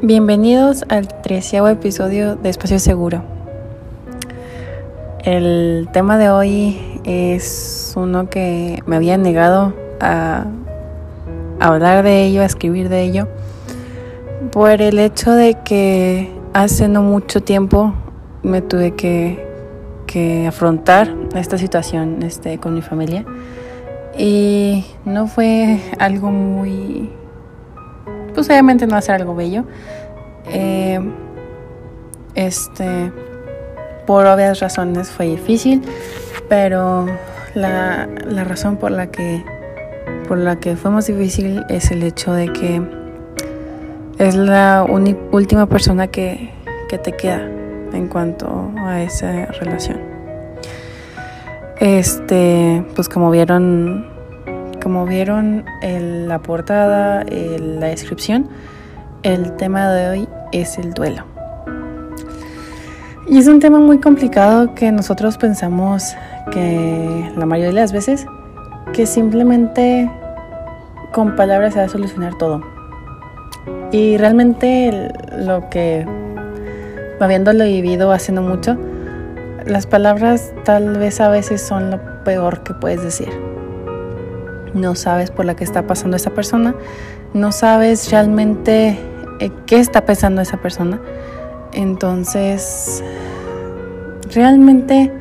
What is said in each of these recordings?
Bienvenidos al treceavo episodio de Espacio Seguro. El tema de hoy es uno que me había negado a hablar de ello, a escribir de ello, por el hecho de que hace no mucho tiempo me tuve que, que afrontar esta situación este, con mi familia y no fue algo muy pues obviamente no hacer algo bello. Eh, este, por obvias razones fue difícil, pero la, la, razón por la que por la que fue más difícil es el hecho de que es la última persona que, que te queda en cuanto a esa relación. Este, pues como vieron como vieron en la portada, en la descripción, el tema de hoy es el duelo. Y es un tema muy complicado que nosotros pensamos que la mayoría de las veces que simplemente con palabras se va a solucionar todo. Y realmente lo que, habiéndolo vivido haciendo mucho, las palabras tal vez a veces son lo peor que puedes decir no sabes por la que está pasando esa persona, no sabes realmente eh, qué está pensando esa persona. Entonces, realmente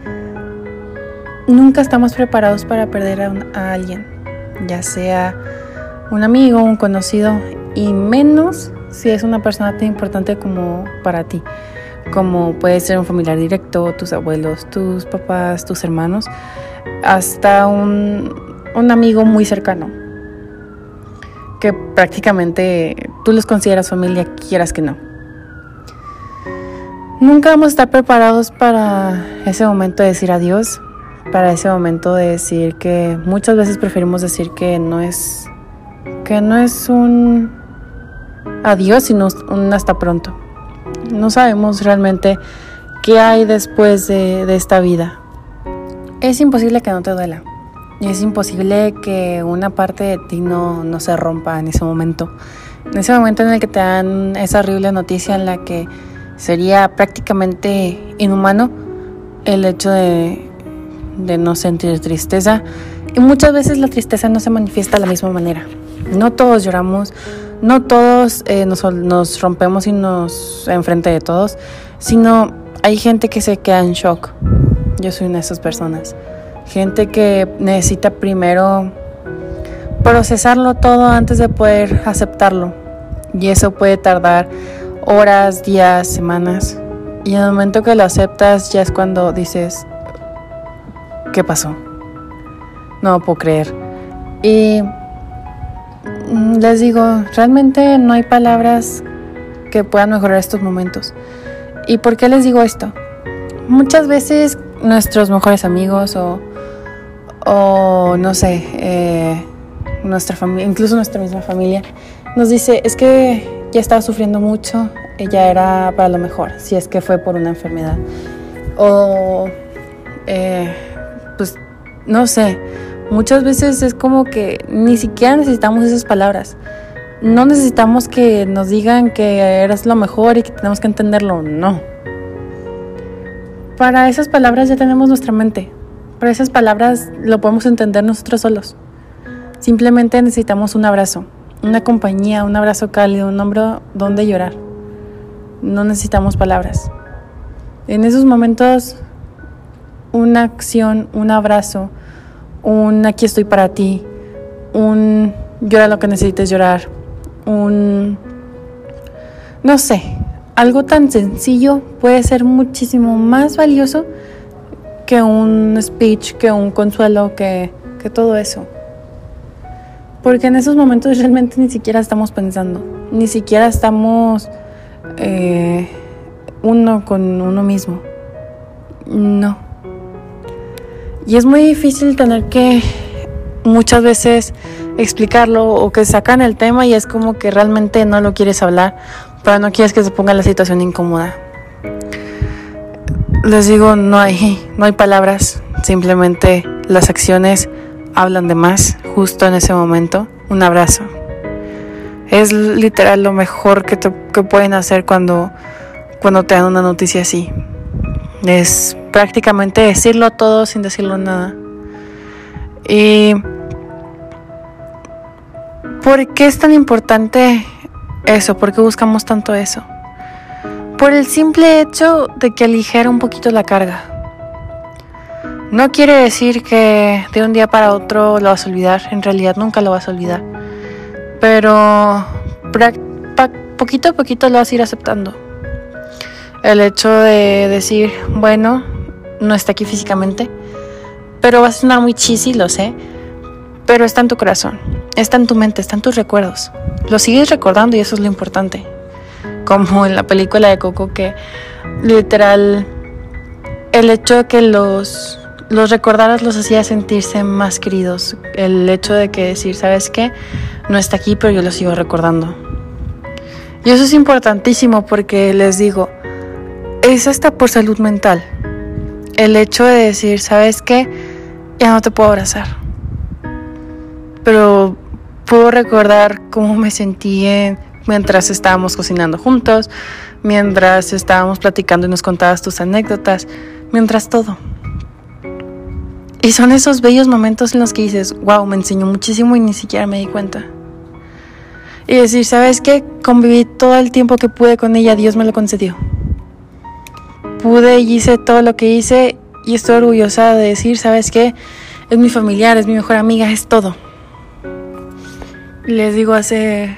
nunca estamos preparados para perder a, alguien, ya sea un amigo, un conocido, y menos si es una persona tan importante como para ti, como puede ser un familiar directo, tus abuelos, tus papás, tus hermanos, hasta un, un amigo muy cercano, que prácticamente tú los consideras familia, quieras que no. Nunca vamos a estar preparados para ese momento de decir adiós, para ese momento de decir que muchas veces preferimos decir que no es que no es un adiós, sino un hasta pronto. No sabemos realmente qué hay después de, de esta vida. Es imposible que no te duela. Es imposible que una parte de ti no, no se rompa en ese momento. En ese momento en el que te dan esa horrible noticia en la que sería prácticamente inhumano el hecho de, de no sentir tristeza. Y muchas veces la tristeza no se manifiesta de la misma manera. No todos lloramos, no todos eh, nos, nos, rompemos y nos enfrente de todos, sino hay gente que se queda en shock. Yo soy una de esas personas gente que necesita primero procesarlo todo antes de poder aceptarlo. Y eso puede tardar horas, días, semanas. Y en el momento que lo aceptas ya es cuando dices, ¿qué pasó? No puedo creer. Y mm, les digo, realmente no hay palabras que puedan mejorar estos momentos. ¿Y por qué les digo esto? Muchas veces nuestros mejores amigos o o no sé, eh, nuestra familia, incluso nuestra misma familia, nos dice, es que ya estaba sufriendo mucho, ella era para lo mejor, si es que fue por una enfermedad. O, eh, pues, no sé, muchas veces es como que ni siquiera necesitamos esas palabras. No necesitamos que nos digan que eres lo mejor y que tenemos que entenderlo, no. Para esas palabras ya tenemos nuestra mente. Pero esas palabras lo podemos entender nosotros solos. Simplemente necesitamos un abrazo, una compañía, un abrazo cálido, un hombro donde llorar. No necesitamos palabras. En esos momentos, una acción, un abrazo, un aquí estoy para ti, un llora lo que necesites llorar, un... no sé, algo tan sencillo puede ser muchísimo más valioso que un speech, que un consuelo, que, que todo eso. Porque en esos momentos realmente ni siquiera estamos pensando, ni siquiera estamos eh, uno con uno mismo. No. Y es muy difícil tener que muchas veces explicarlo o que sacan el tema y es como que realmente no lo quieres hablar, pero no quieres que se ponga la situación incómoda les digo, no hay, no hay palabras, simplemente las acciones hablan de más justo en ese momento. Un abrazo. Es literal lo mejor que, que pueden hacer cuando, cuando te dan una noticia así. Es prácticamente decirlo todo sin decirlo nada. Y ¿por qué es tan importante eso? ¿Por qué buscamos tanto eso? Por el simple hecho de que aligera un poquito la carga. No quiere decir que de un día para otro lo vas a olvidar, en realidad nunca lo vas a olvidar. Pero poquito a poquito lo vas a ir aceptando. El hecho de decir, bueno, no está aquí físicamente, pero va a sonar muy cheesy, lo sé, pero está en tu corazón, está en tu mente, está en tus recuerdos. Lo sigues recordando y eso es lo importante. Como en la película de Coco que literal el hecho de que los los recordaras los hacía sentirse más queridos. El hecho de que decir, ¿sabes qué? No está aquí, pero yo lo sigo recordando. Y eso es importantísimo porque les digo, es hasta por salud mental. El hecho de decir, ¿sabes qué? Ya no te puedo abrazar. Pero puedo recordar cómo me sentí mientras estábamos cocinando juntos, mientras estábamos platicando y nos contabas tus anécdotas, mientras todo. Y son esos bellos momentos en los que dices, wow, me enseñó muchísimo y ni siquiera me di cuenta. Y decir, ¿sabes qué? Conviví todo el tiempo que pude con ella, Dios me lo concedió. Pude y hice todo lo que hice y estoy orgullosa de decir, ¿sabes qué? Es mi familiar, es mi mejor amiga, es todo. Les digo, hace,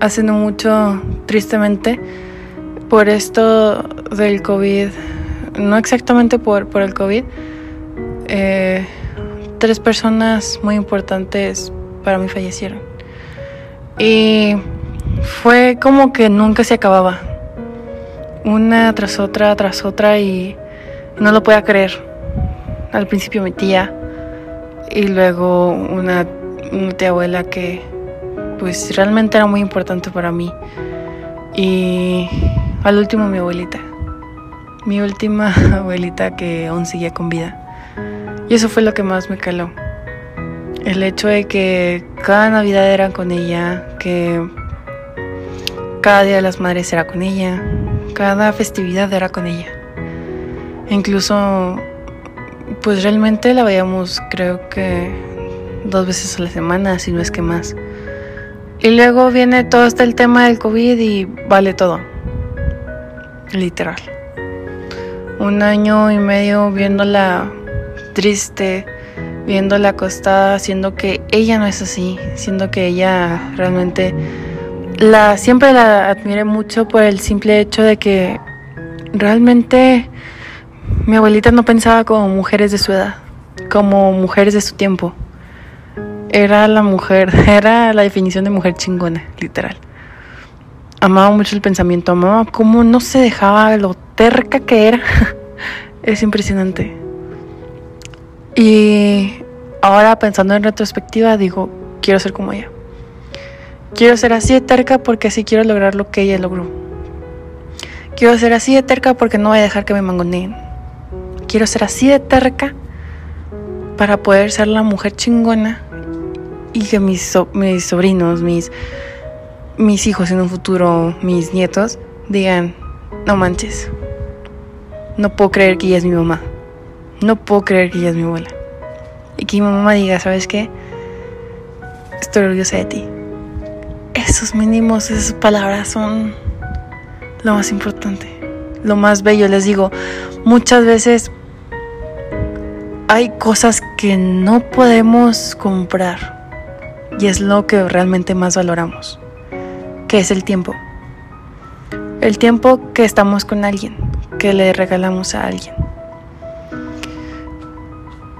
hace mucho, tristemente, por esto del COVID, no exactamente por, por el COVID, eh, tres personas muy importantes para mí fallecieron. Y fue como que nunca se acababa. Una tras otra, tras otra y no lo podía creer. Al principio mi tía y luego una, una tía abuela que pues realmente era muy importante para mí. Y al último mi abuelita. Mi última abuelita que aún seguía con vida. Y eso fue lo que más me caló. El hecho de que cada Navidad era con ella, que cada Día de las Madres era con ella, cada festividad era con ella. Incluso, pues realmente la veíamos creo que dos veces a la semana, si no es que más. Y luego viene todo este el tema del COVID y vale todo. Literal. Un año y medio viéndola triste, viéndola acostada, siendo que ella no es así, siendo que ella realmente la siempre la admiré mucho por el simple hecho de que realmente mi abuelita no pensaba como mujeres de su edad, como mujeres de su tiempo. Era la mujer, era la definición de mujer chingona, literal. Amaba mucho el pensamiento, amaba cómo no se dejaba lo terca que era. es impresionante. Y ahora pensando en retrospectiva digo, quiero ser como ella. Quiero ser así de terca porque así quiero lograr lo que ella logró. Quiero ser así de terca porque no voy a dejar que me mangoneen. Quiero ser así de terca para poder ser la mujer chingona y que mis, mis sobrinos, mis, mis hijos en un futuro, mis nietos, digan, no manches, no puedo creer que ella es mi mamá. No puedo creer que ella es mi abuela. Y que mi mamá diga, ¿sabes qué? Estoy orgullosa de ti. Esos mínimos, esas palabras son lo más importante, lo más bello. Les digo, muchas veces hay cosas que no podemos comprar y es lo que realmente más valoramos, que es el tiempo. El tiempo que estamos con alguien, que le regalamos a alguien.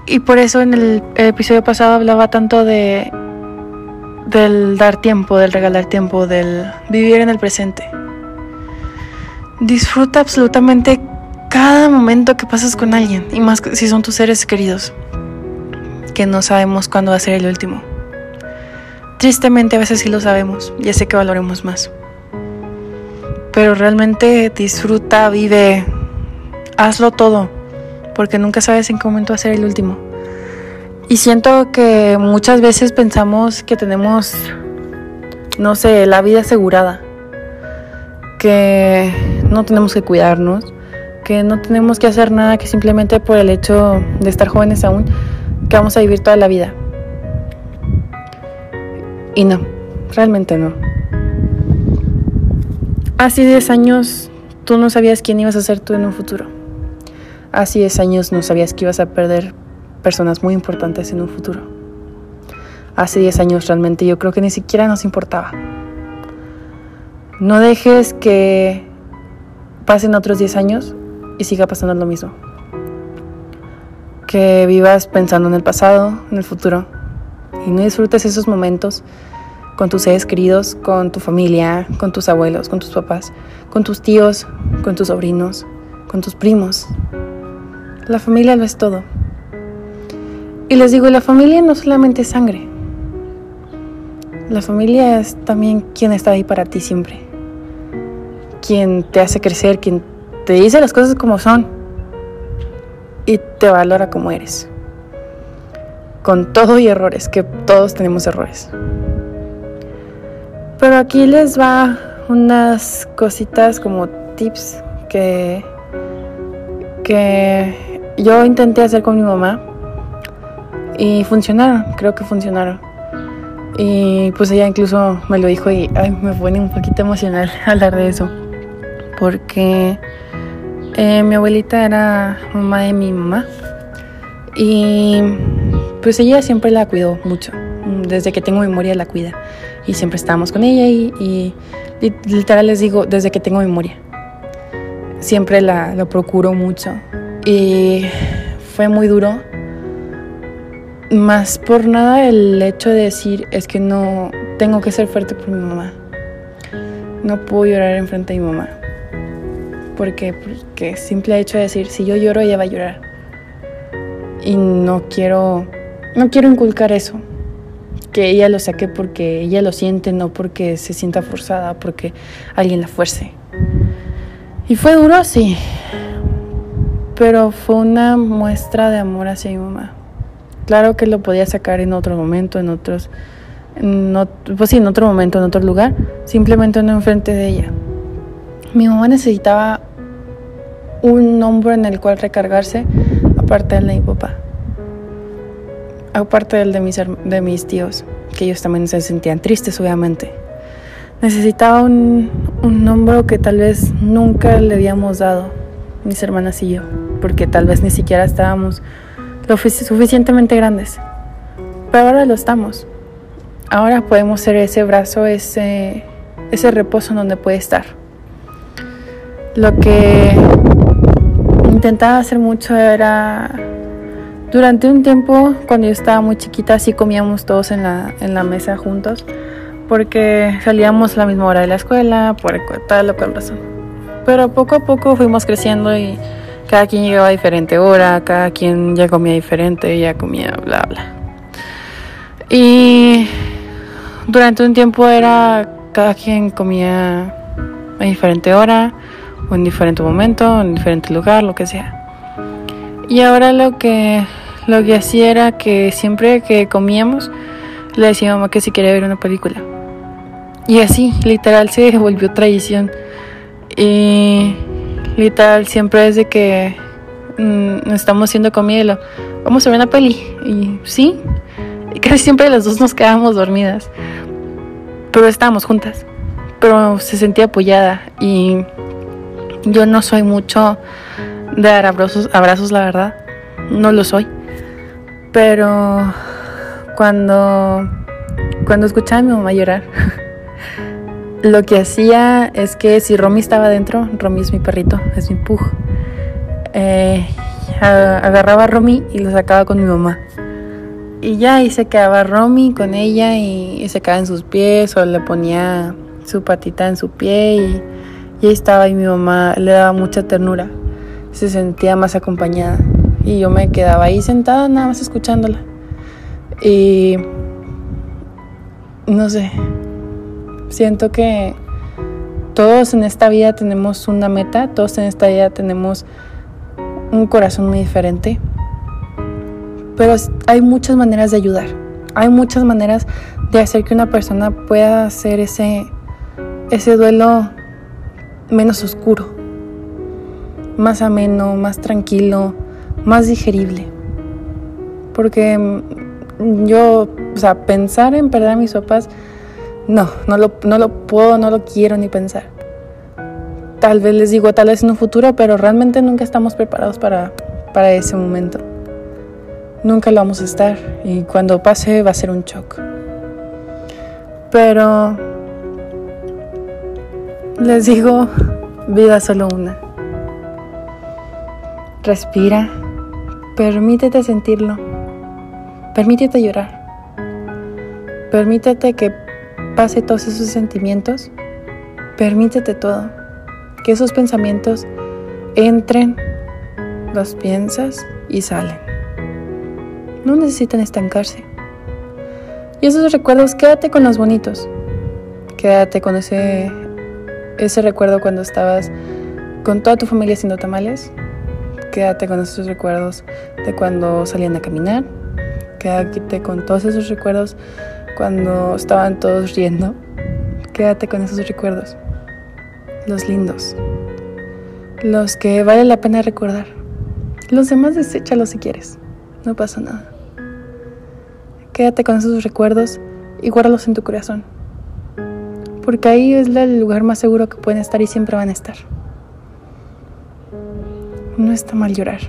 Y por eso en el, episodio pasado hablaba tanto de del dar tiempo, del regalar tiempo, del vivir en el presente. Disfruta absolutamente cada momento que pasas con alguien, y más si son tus seres queridos, que no sabemos cuándo va a ser el último. Tristemente a veces sí lo sabemos, ya sé que valoremos más. Pero realmente disfruta, vive, hazlo todo porque nunca sabes en qué momento va a ser el último. Y siento que muchas veces pensamos que tenemos no sé, la vida asegurada, que no tenemos que cuidarnos, que no tenemos que hacer nada, que simplemente por el hecho de estar jóvenes aún, que vamos a vivir toda la vida. Y no, realmente no. Hace 10 años tú no sabías quién ibas a ser tú en un futuro. Hace 10 años no sabías que ibas a perder personas muy importantes en un futuro. Hace 10 años realmente yo creo que ni siquiera nos importaba. No dejes que pasen otros 10 años y siga pasando lo mismo. Que vivas pensando en el pasado, en el futuro, y no disfrutes esos momentos con tus seres queridos, con tu familia, con tus abuelos, con tus papás, con tus tíos, con tus sobrinos, con tus primos. La familia lo es todo. Y les digo, la familia no solamente es sangre. La familia es también quien está ahí para ti siempre. Quien te hace crecer, quien te dice las cosas como son y te valora como eres. Con todo y errores, que todos tenemos errores. Pero aquí les va unas cositas como tips que, que yo intenté hacer con mi mamá y funcionaron, creo que funcionaron. Y pues ella incluso me lo dijo y me pone un poquito emocional hablar de eso. Porque eh, mi abuelita era mamá de mi mamá y pues ella siempre la cuidó mucho. Desde que tengo memoria la cuida y siempre estábamos con ella y, literal les digo, desde que tengo memoria. Siempre la, procuro mucho y fue muy duro. Más por nada el hecho de decir es que no tengo que ser fuerte por mi mamá. No puedo llorar enfrente de mi mamá porque, porque simple hecho de decir, si yo lloro, ella va a llorar. Y no quiero, no quiero inculcar eso. Que ella lo saque porque ella lo siente, no porque se sienta forzada, porque alguien la fuerce. Y fue duro, sí. Pero fue una muestra de amor hacia mi mamá. Claro que lo podía sacar en otro momento, en otros, pues sí, en otro momento, en otro lugar, simplemente no enfrente de ella. Mi mamá necesitaba un hombro en el cual recargarse, aparte de mi papá. Aparte del de mis, de mis tíos, que ellos también se sentían tristes, obviamente. Necesitaba un, un hombro que tal vez nunca le habíamos dado, mis hermanas y yo, porque tal vez ni siquiera estábamos lo suficientemente grandes. Pero ahora lo estamos. Ahora podemos ser ese brazo, ese, ese reposo en donde puede estar. Lo que intentaba hacer mucho era durante un tiempo cuando yo estaba muy chiquita sí comíamos todos en la, en la mesa juntos porque salíamos a la misma hora de la escuela por tal o cual razón pero poco a poco fuimos creciendo y cada quien llegaba a diferente hora cada quien ya comía diferente ya comía bla bla y durante un tiempo era cada quien comía a diferente hora o en diferente momento, en diferente lugar, lo que sea. Y ahora lo que, lo que hacía era que siempre que comíamos, le decía a mamá que si quería ver una película. Y así, literal, se volvió tradición. Y literal, siempre desde que mm, estamos haciendo comida, vamos a ver una peli. Y sí, y casi siempre las dos nos quedábamos dormidas. Pero estábamos juntas. Pero se sentía apoyada. Y yo no soy mucho de dar abrazos, abrazos, la verdad. No lo soy. Pero cuando, cuando escuchaba a mi mamá llorar, lo que hacía es que si Romy estaba dentro, Romy es mi perrito, es mi pug, eh, agarraba a Romy y lo sacaba con mi mamá. Y ya, y se quedaba Romy con ella y, se quedaba en sus pies o le ponía su patita en su pie y y ahí estaba y mi mamá le daba mucha ternura. Se sentía más acompañada. Y yo me quedaba ahí sentada nada más escuchándola. Y no sé, siento que todos en esta vida tenemos una meta, todos en esta vida tenemos un corazón muy diferente. Pero hay muchas maneras de ayudar, hay muchas maneras de hacer que una persona pueda hacer ese, ese duelo menos oscuro, más ameno, más tranquilo, más digerible. Porque mm, yo, o sea, pensar en perder a mis papás, no, no lo, no lo puedo, no lo quiero ni pensar. Tal vez les digo, tal vez en un futuro, pero realmente nunca estamos preparados para, para ese momento. Nunca lo vamos a estar y cuando pase va a ser un shock. Pero les digo, vida solo una. Respira, permítete sentirlo, permítete llorar, permítete que pase todos esos sentimientos, permítete todo, que esos pensamientos entren, los piensas y salen. No necesitan estancarse. Y esos recuerdos, quédate con los bonitos. Quédate con ese, ese recuerdo cuando estabas con toda tu familia haciendo tamales. Quédate con esos recuerdos de cuando salían a caminar. Quédate con todos esos recuerdos cuando estaban todos riendo. Quédate con esos recuerdos. Los lindos. Los que vale la pena recordar. Los demás deséchalos si quieres. No pasa nada. Quédate con esos recuerdos y guárdalos en tu corazón. Porque ahí es el lugar más seguro que pueden estar y siempre van a estar. No está mal llorar.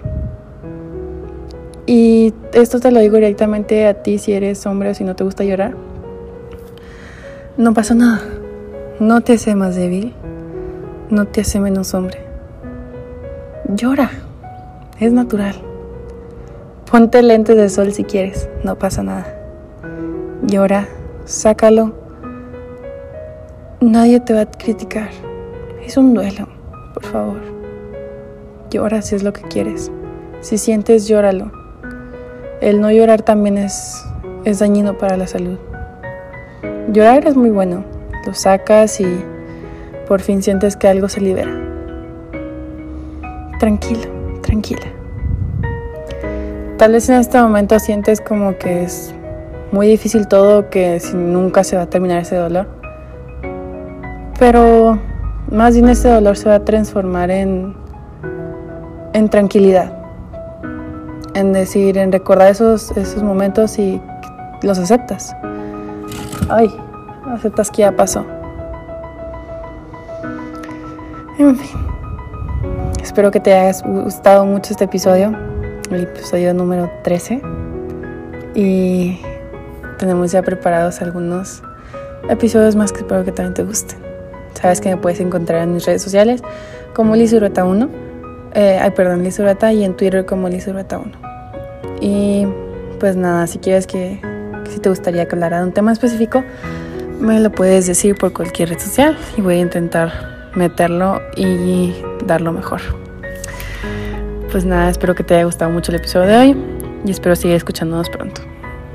Y esto te lo digo directamente a ti si eres hombre o si no te gusta llorar. No pasa nada. No te hace más débil. No te hace menos hombre. Llora. Es natural. Ponte lentes de sol si quieres, no pasa nada. Llora, sácalo. Nadie te va a criticar. Es un duelo, por favor. Llora si es lo que quieres. Si sientes, llóralo. El no llorar también es, es dañino para la salud. Llorar es muy bueno. Lo sacas y por fin sientes que algo se libera. Tranquilo, tranquila. Tal vez en este momento sientes como que es muy difícil todo, que nunca se va a terminar ese dolor. Pero más bien ese dolor se va a transformar en, en tranquilidad. En decir, en recordar esos, esos momentos y los aceptas. Ay, aceptas que ya pasó. En fin. Espero que te haya gustado mucho este episodio el episodio número 13 y tenemos ya preparados algunos episodios más que espero que también te gusten. Sabes que me puedes encontrar en mis redes sociales como Lizurbeta1, eh, ay perdón, Lizurbeta y en Twitter como Lizurbeta1. Y pues nada, si quieres que, si te gustaría que hablara de un tema específico, me lo puedes decir por cualquier red social y voy a intentar meterlo y darlo mejor pues nada, espero que te haya gustado mucho el episodio de hoy y espero seguir escuchándonos pronto.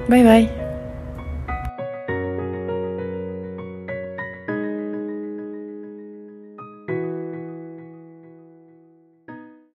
Bye bye.